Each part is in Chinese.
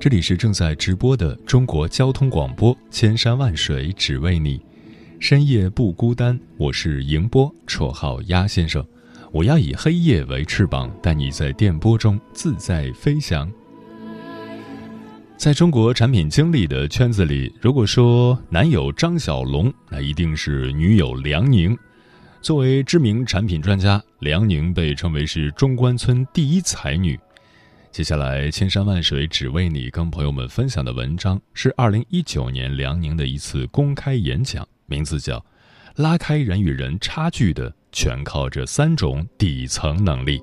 这里是正在直播的中国交通广播，千山万水只为你，深夜不孤单。我是迎波，绰号鸭先生。我要以黑夜为翅膀，带你在电波中自在飞翔。在中国产品经理的圈子里，如果说男友张小龙，那一定是女友梁宁。作为知名产品专家，梁宁被称为是中关村第一才女。接下来，千山万水只为你，跟朋友们分享的文章是二零一九年梁宁的一次公开演讲，名字叫《拉开人与人差距的全靠这三种底层能力》。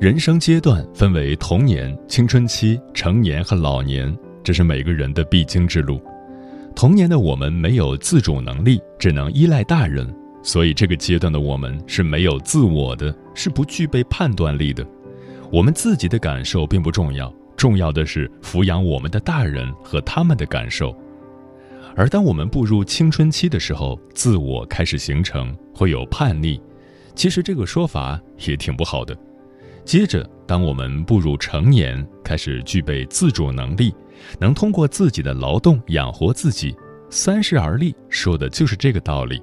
人生阶段分为童年、青春期、成年和老年。这是每个人的必经之路。童年的我们没有自主能力，只能依赖大人，所以这个阶段的我们是没有自我的，是不具备判断力的。我们自己的感受并不重要，重要的是抚养我们的大人和他们的感受。而当我们步入青春期的时候，自我开始形成，会有叛逆。其实这个说法也挺不好的。接着，当我们步入成年，开始具备自主能力。能通过自己的劳动养活自己，三十而立，说的就是这个道理。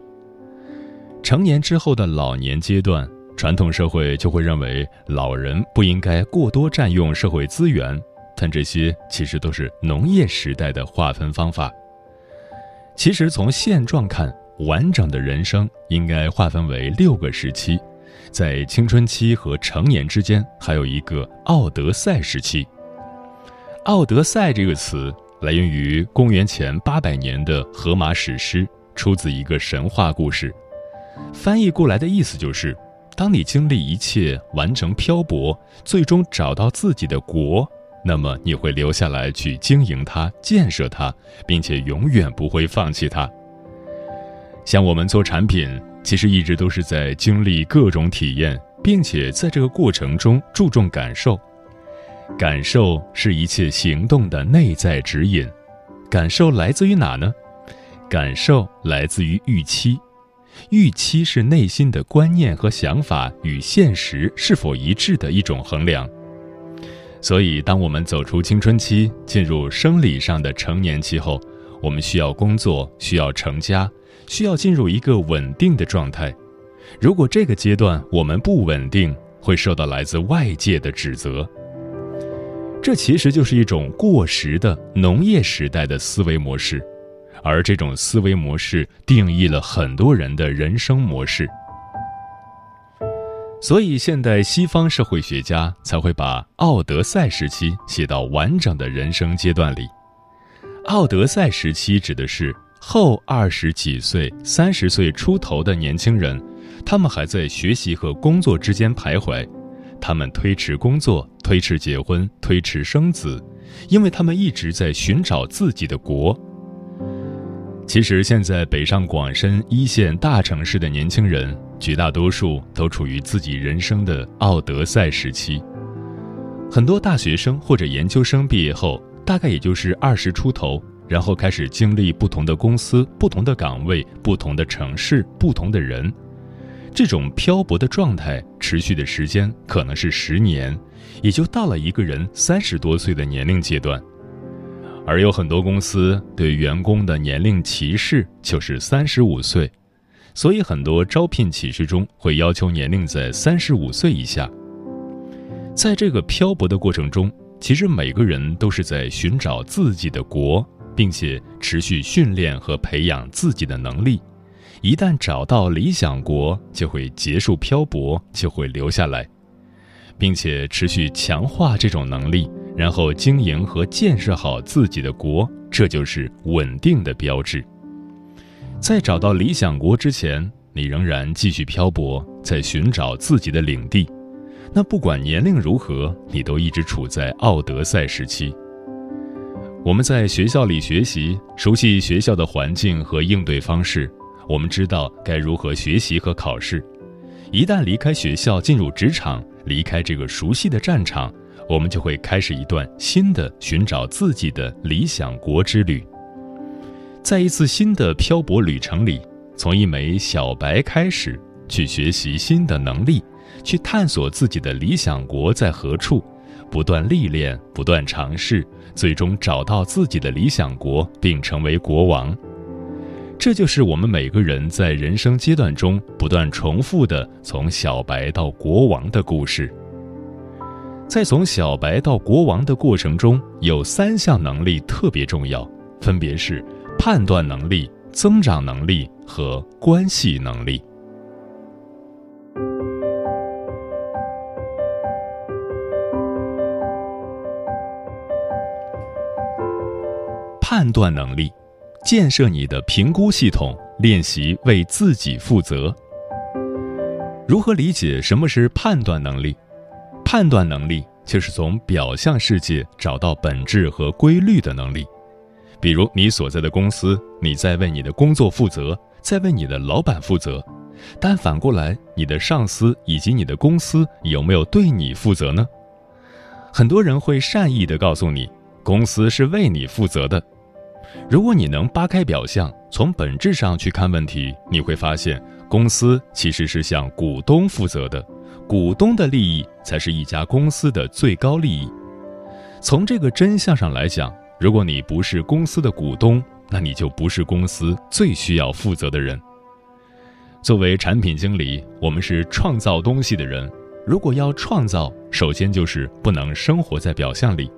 成年之后的老年阶段，传统社会就会认为老人不应该过多占用社会资源，但这些其实都是农业时代的划分方法。其实从现状看，完整的人生应该划分为六个时期，在青春期和成年之间，还有一个奥德赛时期。奥德赛这个词来源于公元前八百年的荷马史诗，出自一个神话故事。翻译过来的意思就是：当你经历一切，完成漂泊，最终找到自己的国，那么你会留下来去经营它、建设它，并且永远不会放弃它。像我们做产品，其实一直都是在经历各种体验，并且在这个过程中注重感受。感受是一切行动的内在指引。感受来自于哪呢？感受来自于预期。预期是内心的观念和想法与现实是否一致的一种衡量。所以，当我们走出青春期，进入生理上的成年期后，我们需要工作，需要成家，需要进入一个稳定的状态。如果这个阶段我们不稳定，会受到来自外界的指责。这其实就是一种过时的农业时代的思维模式，而这种思维模式定义了很多人的人生模式。所以，现代西方社会学家才会把奥德赛时期写到完整的人生阶段里。奥德赛时期指的是后二十几岁、三十岁出头的年轻人，他们还在学习和工作之间徘徊。他们推迟工作，推迟结婚，推迟生子，因为他们一直在寻找自己的国。其实，现在北上广深一线大城市的年轻人，绝大多数都处于自己人生的奥德赛时期。很多大学生或者研究生毕业后，大概也就是二十出头，然后开始经历不同的公司、不同的岗位、不同的城市、不同的人。这种漂泊的状态持续的时间可能是十年，也就到了一个人三十多岁的年龄阶段。而有很多公司对员工的年龄歧视就是三十五岁，所以很多招聘启事中会要求年龄在三十五岁以下。在这个漂泊的过程中，其实每个人都是在寻找自己的国，并且持续训练和培养自己的能力。一旦找到理想国，就会结束漂泊，就会留下来，并且持续强化这种能力，然后经营和建设好自己的国，这就是稳定的标志。在找到理想国之前，你仍然继续漂泊，在寻找自己的领地。那不管年龄如何，你都一直处在奥德赛时期。我们在学校里学习，熟悉学校的环境和应对方式，我们知道该如何学习和考试。一旦离开学校，进入职场，离开这个熟悉的战场，我们就会开始一段新的寻找自己的理想国之旅。在一次新的漂泊旅程里，从一枚小白开始，去学习新的能力。去探索自己的理想国在何处，不断历练，不断尝试，最终找到自己的理想国，并成为国王。这就是我们每个人在人生阶段中不断重复的从小白到国王的故事。在从小白到国王的过程中，有三项能力特别重要，分别是判断能力、增长能力和关系能力。判断能力，建设你的评估系统，练习为自己负责。如何理解什么是判断能力？判断能力就是从表象世界找到本质和规律的能力。比如你所在的公司，你在为你的工作负责，在为你的老板负责，但反过来，你的上司以及你的公司有没有对你负责呢？很多人会善意地告诉你，公司是为你负责的。如果你能扒开表象，从本质上去看问题，你会发现，公司其实是向股东负责的，股东的利益才是一家公司的最高利益。从这个真相上来讲，如果你不是公司的股东，那你就不是公司最需要负责的人。作为产品经理，我们是创造东西的人，如果要创造，首先就是不能生活在表象里。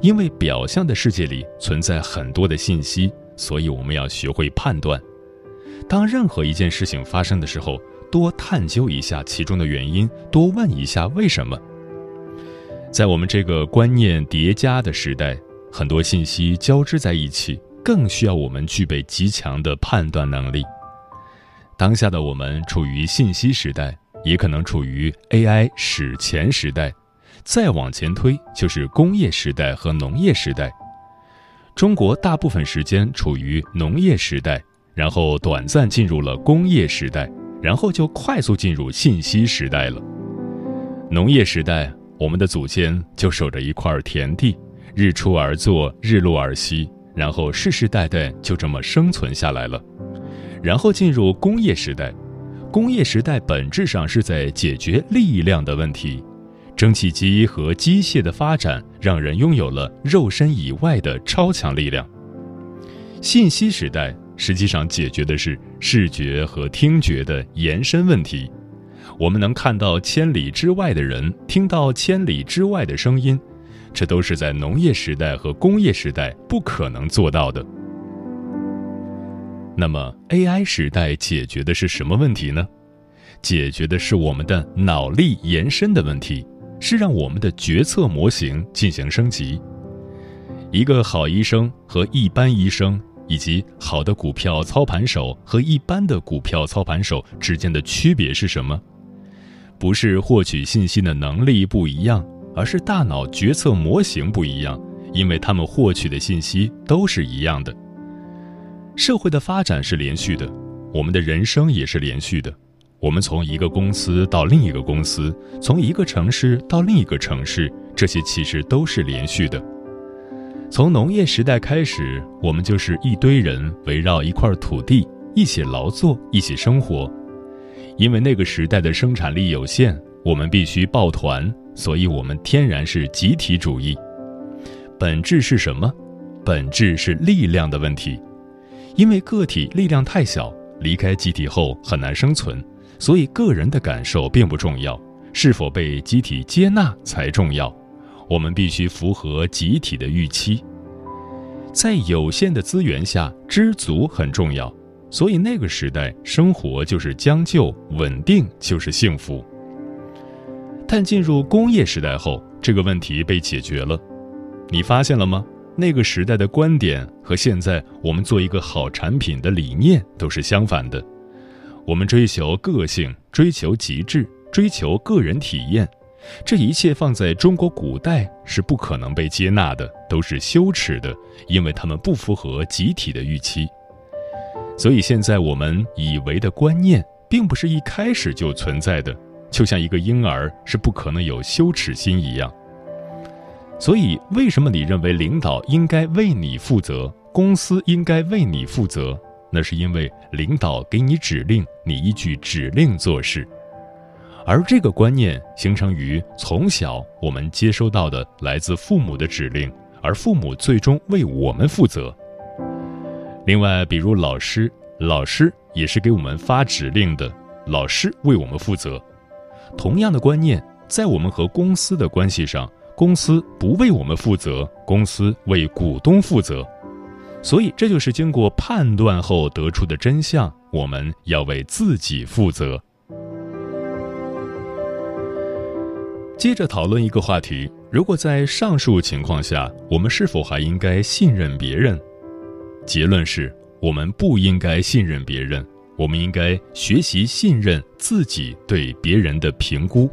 因为表象的世界里存在很多的信息，所以我们要学会判断。当任何一件事情发生的时候，多探究一下其中的原因，多问一下为什么。在我们这个观念叠加的时代，很多信息交织在一起，更需要我们具备极强的判断能力。当下的我们处于信息时代，也可能处于 AI 史前时代。再往前推，就是工业时代和农业时代。中国大部分时间处于农业时代，然后短暂进入了工业时代，然后就快速进入信息时代了。农业时代，我们的祖先就守着一块田地，日出而作，日落而息，然后世世代代就这么生存下来了。然后进入工业时代，工业时代本质上是在解决力量的问题。蒸汽机和机械的发展，让人拥有了肉身以外的超强力量。信息时代实际上解决的是视觉和听觉的延伸问题。我们能看到千里之外的人，听到千里之外的声音，这都是在农业时代和工业时代不可能做到的。那么，AI 时代解决的是什么问题呢？解决的是我们的脑力延伸的问题。是让我们的决策模型进行升级。一个好医生和一般医生，以及好的股票操盘手和一般的股票操盘手之间的区别是什么？不是获取信息的能力不一样，而是大脑决策模型不一样。因为他们获取的信息都是一样的。社会的发展是连续的，我们的人生也是连续的。我们从一个公司到另一个公司，从一个城市到另一个城市，这些其实都是连续的。从农业时代开始，我们就是一堆人围绕一块土地一起劳作、一起生活。因为那个时代的生产力有限，我们必须抱团，所以我们天然是集体主义。本质是什么？本质是力量的问题。因为个体力量太小，离开集体后很难生存。所以，个人的感受并不重要，是否被集体接纳才重要。我们必须符合集体的预期。在有限的资源下，知足很重要。所以，那个时代生活就是将就，稳定就是幸福。但进入工业时代后，这个问题被解决了。你发现了吗？那个时代的观点和现在我们做一个好产品的理念都是相反的。我们追求个性，追求极致，追求个人体验，这一切放在中国古代是不可能被接纳的，都是羞耻的，因为他们不符合集体的预期。所以现在我们以为的观念，并不是一开始就存在的，就像一个婴儿是不可能有羞耻心一样。所以，为什么你认为领导应该为你负责，公司应该为你负责？那是因为领导给你指令，你依据指令做事。而这个观念形成于从小我们接收到的来自父母的指令，而父母最终为我们负责。另外，比如老师，老师也是给我们发指令的，老师为我们负责。同样的观念，在我们和公司的关系上。公司不为我们负责，公司为股东负责，所以这就是经过判断后得出的真相。我们要为自己负责。接着讨论一个话题：如果在上述情况下，我们是否还应该信任别人？结论是我们不应该信任别人，我们应该学习信任自己对别人的评估。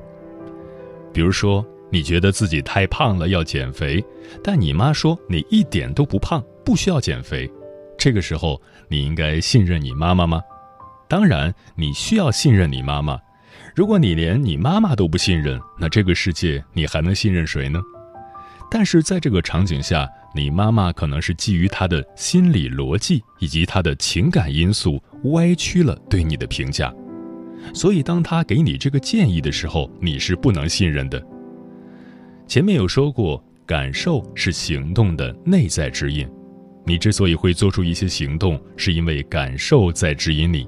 比如说。你觉得自己太胖了，要减肥，但你妈说你一点都不胖，不需要减肥。这个时候，你应该信任你妈妈吗？当然，你需要信任你妈妈。如果你连你妈妈都不信任，那这个世界你还能信任谁呢？但是在这个场景下，你妈妈可能是基于她的心理逻辑以及她的情感因素歪曲了对你的评价，所以当她给你这个建议的时候，你是不能信任的。前面有说过，感受是行动的内在指引。你之所以会做出一些行动，是因为感受在指引你。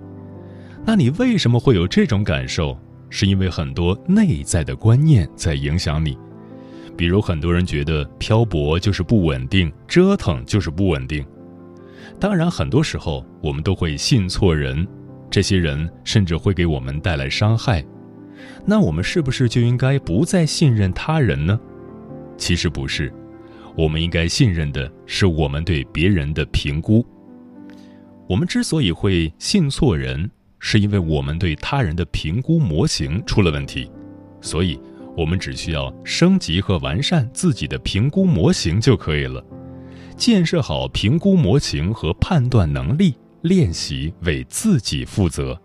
那你为什么会有这种感受？是因为很多内在的观念在影响你。比如，很多人觉得漂泊就是不稳定，折腾就是不稳定。当然，很多时候我们都会信错人，这些人甚至会给我们带来伤害。那我们是不是就应该不再信任他人呢？其实不是，我们应该信任的是我们对别人的评估。我们之所以会信错人，是因为我们对他人的评估模型出了问题。所以，我们只需要升级和完善自己的评估模型就可以了。建设好评估模型和判断能力，练习为自己负责。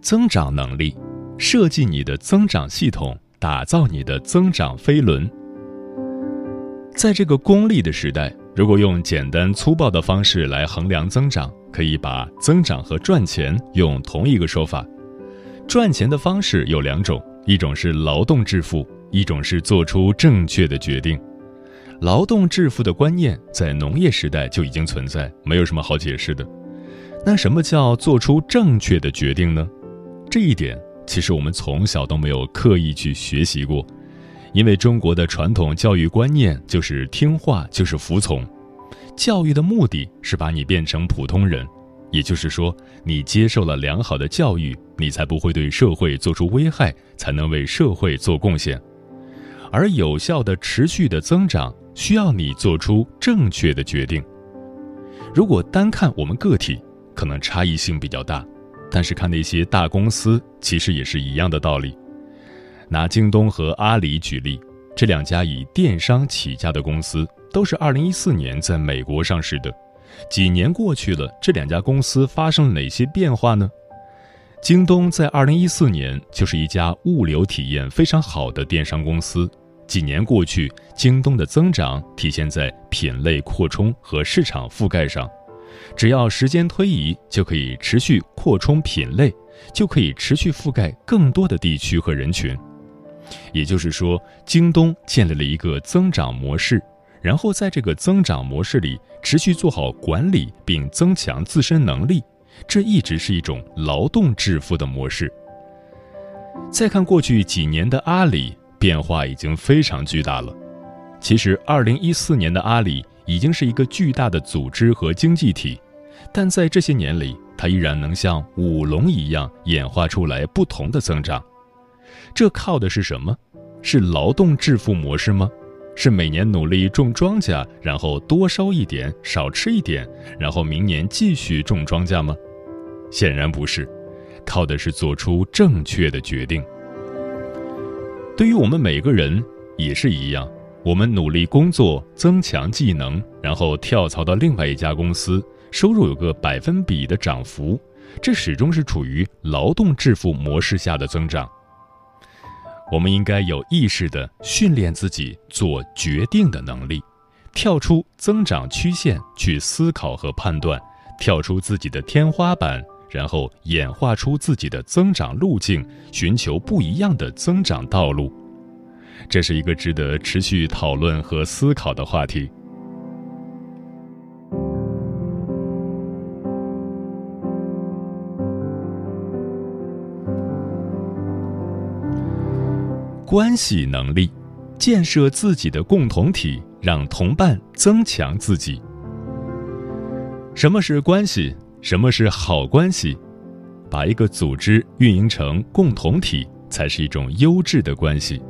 增长能力，设计你的增长系统，打造你的增长飞轮。在这个功利的时代，如果用简单粗暴的方式来衡量增长，可以把增长和赚钱用同一个说法。赚钱的方式有两种，一种是劳动致富，一种是做出正确的决定。劳动致富的观念在农业时代就已经存在，没有什么好解释的。那什么叫做出正确的决定呢？这一点其实我们从小都没有刻意去学习过，因为中国的传统教育观念就是听话就是服从，教育的目的是把你变成普通人，也就是说，你接受了良好的教育，你才不会对社会做出危害，才能为社会做贡献。而有效的、持续的增长需要你做出正确的决定。如果单看我们个体，可能差异性比较大。但是看那些大公司，其实也是一样的道理。拿京东和阿里举例，这两家以电商起家的公司，都是2014年在美国上市的。几年过去了，这两家公司发生了哪些变化呢？京东在2014年就是一家物流体验非常好的电商公司。几年过去，京东的增长体现在品类扩充和市场覆盖上。只要时间推移，就可以持续扩充品类，就可以持续覆盖更多的地区和人群。也就是说，京东建立了一个增长模式，然后在这个增长模式里持续做好管理，并增强自身能力，这一直是一种劳动致富的模式。再看过去几年的阿里，变化已经非常巨大了。其实，二零一四年的阿里已经是一个巨大的组织和经济体，但在这些年里，它依然能像舞龙一样演化出来不同的增长。这靠的是什么？是劳动致富模式吗？是每年努力种庄稼，然后多收一点，少吃一点，然后明年继续种庄稼吗？显然不是，靠的是做出正确的决定。对于我们每个人也是一样，我们努力工作，增强技能，然后跳槽到另外一家公司，收入有个百分比的涨幅，这始终是处于劳动致富模式下的增长。我们应该有意识地训练自己做决定的能力，跳出增长曲线去思考和判断，跳出自己的天花板。然后演化出自己的增长路径，寻求不一样的增长道路，这是一个值得持续讨论和思考的话题。关系能力，建设自己的共同体，让同伴增强自己。什么是关系？什么是好关系？把一个组织运营成共同体，才是一种优质的关系。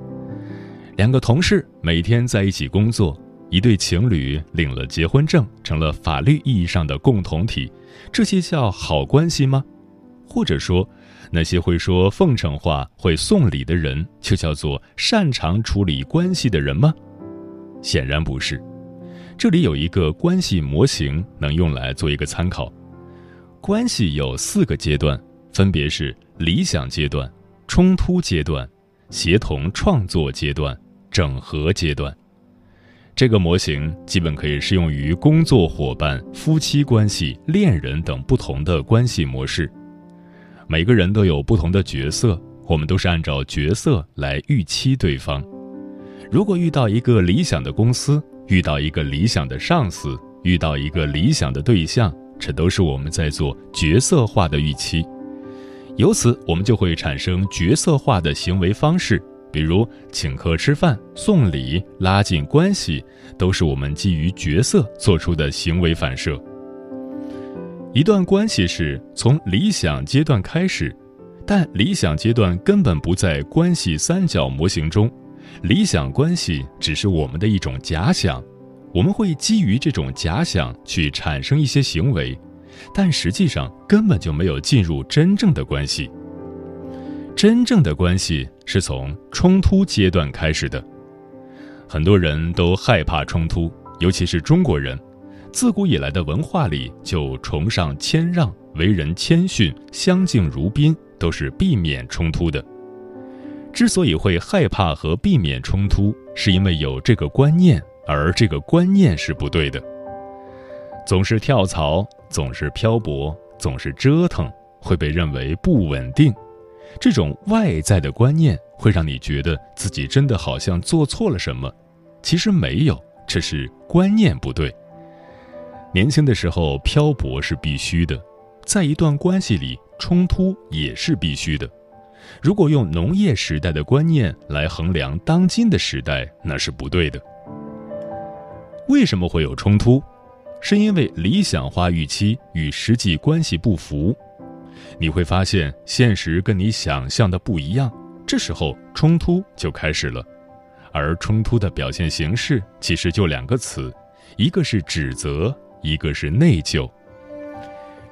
两个同事每天在一起工作，一对情侣领了结婚证，成了法律意义上的共同体，这些叫好关系吗？或者说，那些会说奉承话、会送礼的人，就叫做擅长处理关系的人吗？显然不是。这里有一个关系模型，能用来做一个参考。关系有四个阶段，分别是理想阶段、冲突阶段、协同创作阶段、整合阶段。这个模型基本可以适用于工作伙伴、夫妻关系、恋人等不同的关系模式。每个人都有不同的角色，我们都是按照角色来预期对方。如果遇到一个理想的公司，遇到一个理想的上司，遇到一个理想的对象。这都是我们在做角色化的预期，由此我们就会产生角色化的行为方式，比如请客吃饭、送礼、拉近关系，都是我们基于角色做出的行为反射。一段关系是从理想阶段开始，但理想阶段根本不在关系三角模型中，理想关系只是我们的一种假想。我们会基于这种假想去产生一些行为，但实际上根本就没有进入真正的关系。真正的关系是从冲突阶段开始的。很多人都害怕冲突，尤其是中国人，自古以来的文化里就崇尚谦让，为人谦逊，相敬如宾，都是避免冲突的。之所以会害怕和避免冲突，是因为有这个观念。而这个观念是不对的，总是跳槽，总是漂泊，总是折腾，会被认为不稳定。这种外在的观念会让你觉得自己真的好像做错了什么，其实没有，这是观念不对。年轻的时候漂泊是必须的，在一段关系里冲突也是必须的。如果用农业时代的观念来衡量当今的时代，那是不对的。为什么会有冲突？是因为理想化预期与实际关系不符，你会发现现实跟你想象的不一样，这时候冲突就开始了。而冲突的表现形式其实就两个词，一个是指责，一个是内疚。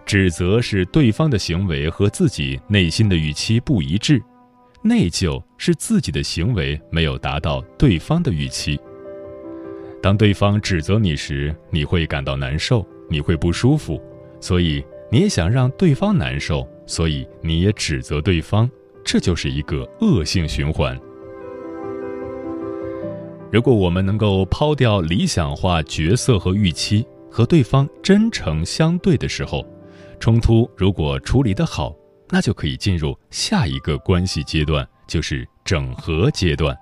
指责是对方的行为和自己内心的预期不一致，内疚是自己的行为没有达到对方的预期。当对方指责你时，你会感到难受，你会不舒服，所以你也想让对方难受，所以你也指责对方，这就是一个恶性循环。如果我们能够抛掉理想化角色和预期，和对方真诚相对的时候，冲突如果处理得好，那就可以进入下一个关系阶段，就是整合阶段。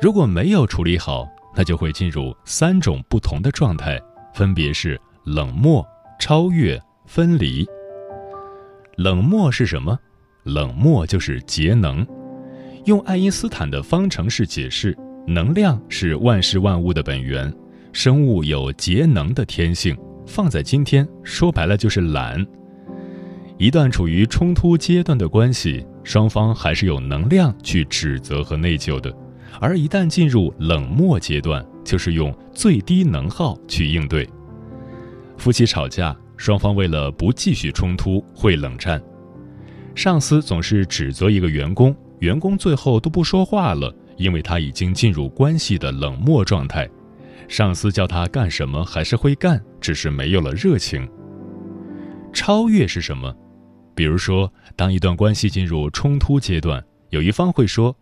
如果没有处理好，那就会进入三种不同的状态，分别是冷漠、超越、分离。冷漠是什么？冷漠就是节能。用爱因斯坦的方程式解释，能量是万事万物的本源，生物有节能的天性，放在今天说白了就是懒。一段处于冲突阶段的关系，双方还是有能量去指责和内疚的；而一旦进入冷漠阶段，就是用最低能耗去应对。夫妻吵架，双方为了不继续冲突会冷战。上司总是指责一个员工，员工最后都不说话了，因为他已经进入关系的冷漠状态。上司叫他干什么还是会干，只是没有了热情。超越是什么？比如说，当一段关系进入冲突阶段，有一方会说：“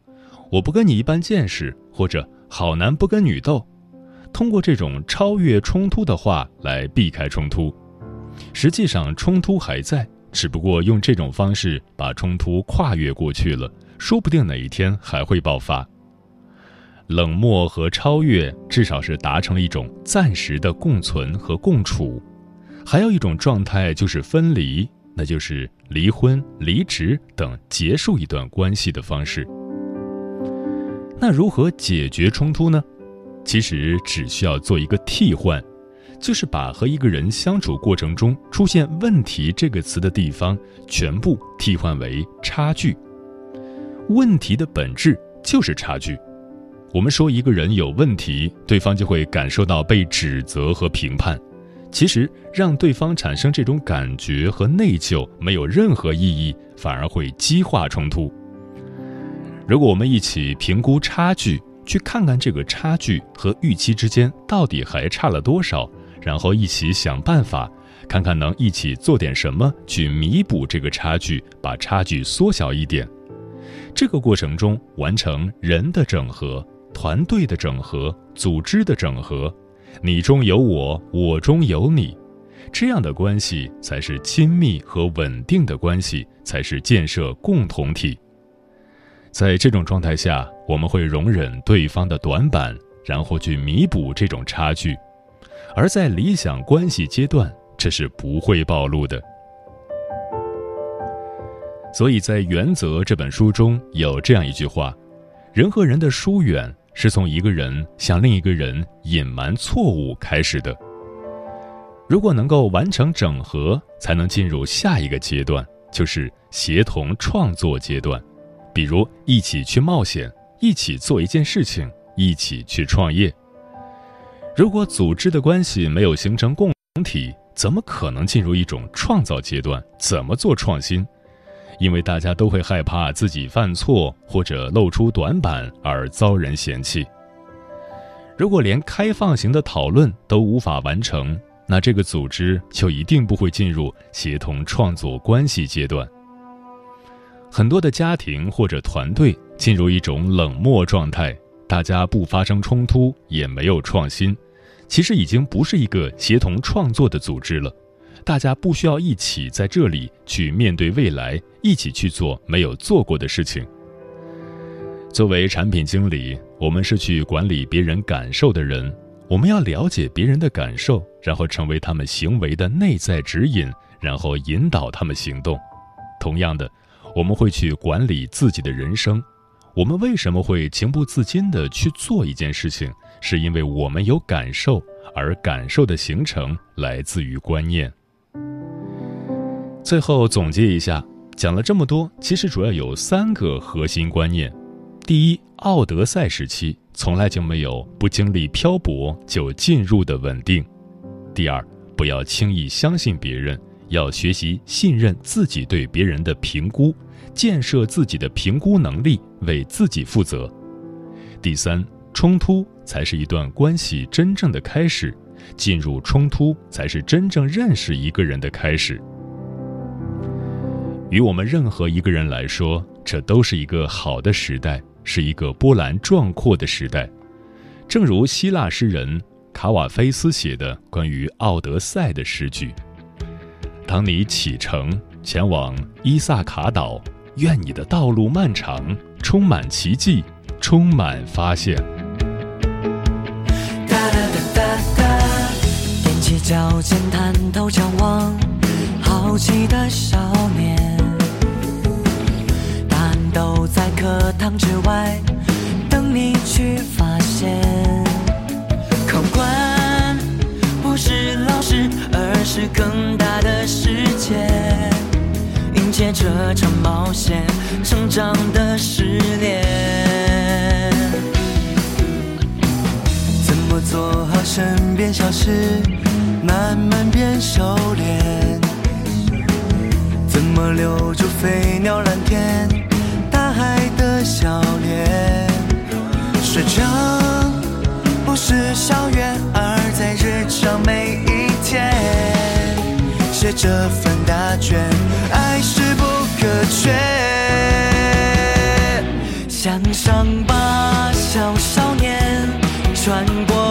我不跟你一般见识”，或者“好男不跟女斗”，通过这种超越冲突的话来避开冲突。实际上，冲突还在，只不过用这种方式把冲突跨越过去了，说不定哪一天还会爆发。冷漠和超越，至少是达成了一种暂时的共存和共处；还有一种状态就是分离。那就是离婚、离职等结束一段关系的方式。那如何解决冲突呢？其实只需要做一个替换，就是把和一个人相处过程中出现“问题”这个词的地方全部替换为“差距”。问题的本质就是差距。我们说一个人有问题，对方就会感受到被指责和评判。其实让对方产生这种感觉和内疚没有任何意义，反而会激化冲突。如果我们一起评估差距，去看看这个差距和预期之间到底还差了多少，然后一起想办法，看看能一起做点什么去弥补这个差距，把差距缩小一点。这个过程中完成人的整合、团队的整合、组织的整合。你中有我，我中有你，这样的关系才是亲密和稳定的关系，才是建设共同体。在这种状态下，我们会容忍对方的短板，然后去弥补这种差距；而在理想关系阶段，这是不会暴露的。所以在《原则》这本书中有这样一句话：人和人的疏远。是从一个人向另一个人隐瞒错误开始的。如果能够完成整合，才能进入下一个阶段，就是协同创作阶段。比如一起去冒险，一起做一件事情，一起去创业。如果组织的关系没有形成共同体，怎么可能进入一种创造阶段？怎么做创新？因为大家都会害怕自己犯错或者露出短板而遭人嫌弃。如果连开放型的讨论都无法完成，那这个组织就一定不会进入协同创作关系阶段。很多的家庭或者团队进入一种冷漠状态，大家不发生冲突，也没有创新，其实已经不是一个协同创作的组织了。大家不需要一起在这里去面对未来，一起去做没有做过的事情。作为产品经理，我们是去管理别人感受的人，我们要了解别人的感受，然后成为他们行为的内在指引，然后引导他们行动。同样的，我们会去管理自己的人生。我们为什么会情不自禁地去做一件事情？是因为我们有感受，而感受的形成来自于观念。最后总结一下，讲了这么多，其实主要有三个核心观念：第一，奥德赛时期从来就没有不经历漂泊就进入的稳定；第二，不要轻易相信别人，要学习信任自己对别人的评估，建设自己的评估能力，为自己负责；第三，冲突才是一段关系真正的开始，进入冲突才是真正认识一个人的开始。与我们任何一个人来说，这都是一个好的时代，是一个波澜壮阔的时代。正如希腊诗人卡瓦菲斯写的关于奥德赛的诗句：“当你启程前往伊萨卡岛，愿你的道路漫长，充满奇迹，充满发现。”脚尖探头张望，好奇的少年，答案都在课堂之外，等你去发现。考官不是老师，而是更大的世界。迎接这场冒险，成长的试炼。怎么做好身边小事？慢慢变收敛？怎么留住飞鸟蓝天，大海的笑脸？水城不是校园，而在日常每一天。写这份答卷，爱是不可缺。向上吧，小少年，穿过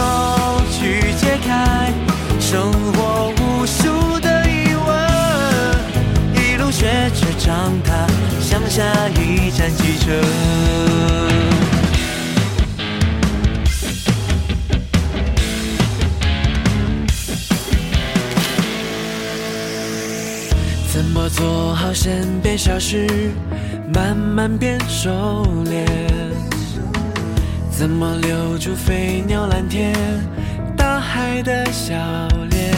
手去解开生活无数的疑问，一路学着长大，像下一站机车。怎么做好身边小事，慢慢变收敛？怎么留住飞鸟蓝天，大海的笑脸？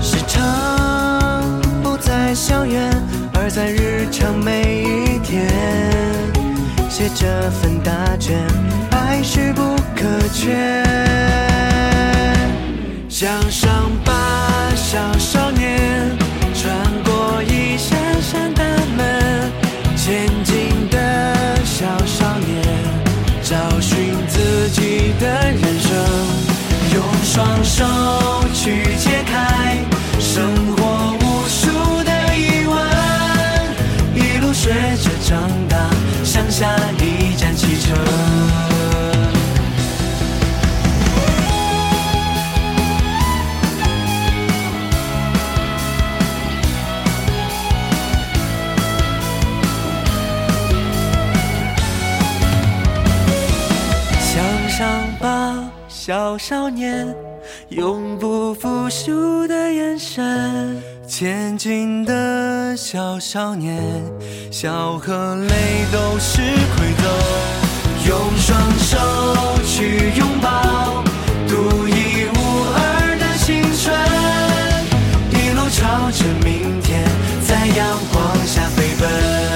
时常不在校园，而在日常每一天。写这份答卷，爱是不可缺。向上吧，小少年，己的人生，用双手去解开生活无数的疑问，一路学着长大，向下一站启程。多少年永不服输的眼神前进的小少年笑和泪都是馈赠用双手去拥抱独一无二的青春一路朝着明天在阳光下飞奔。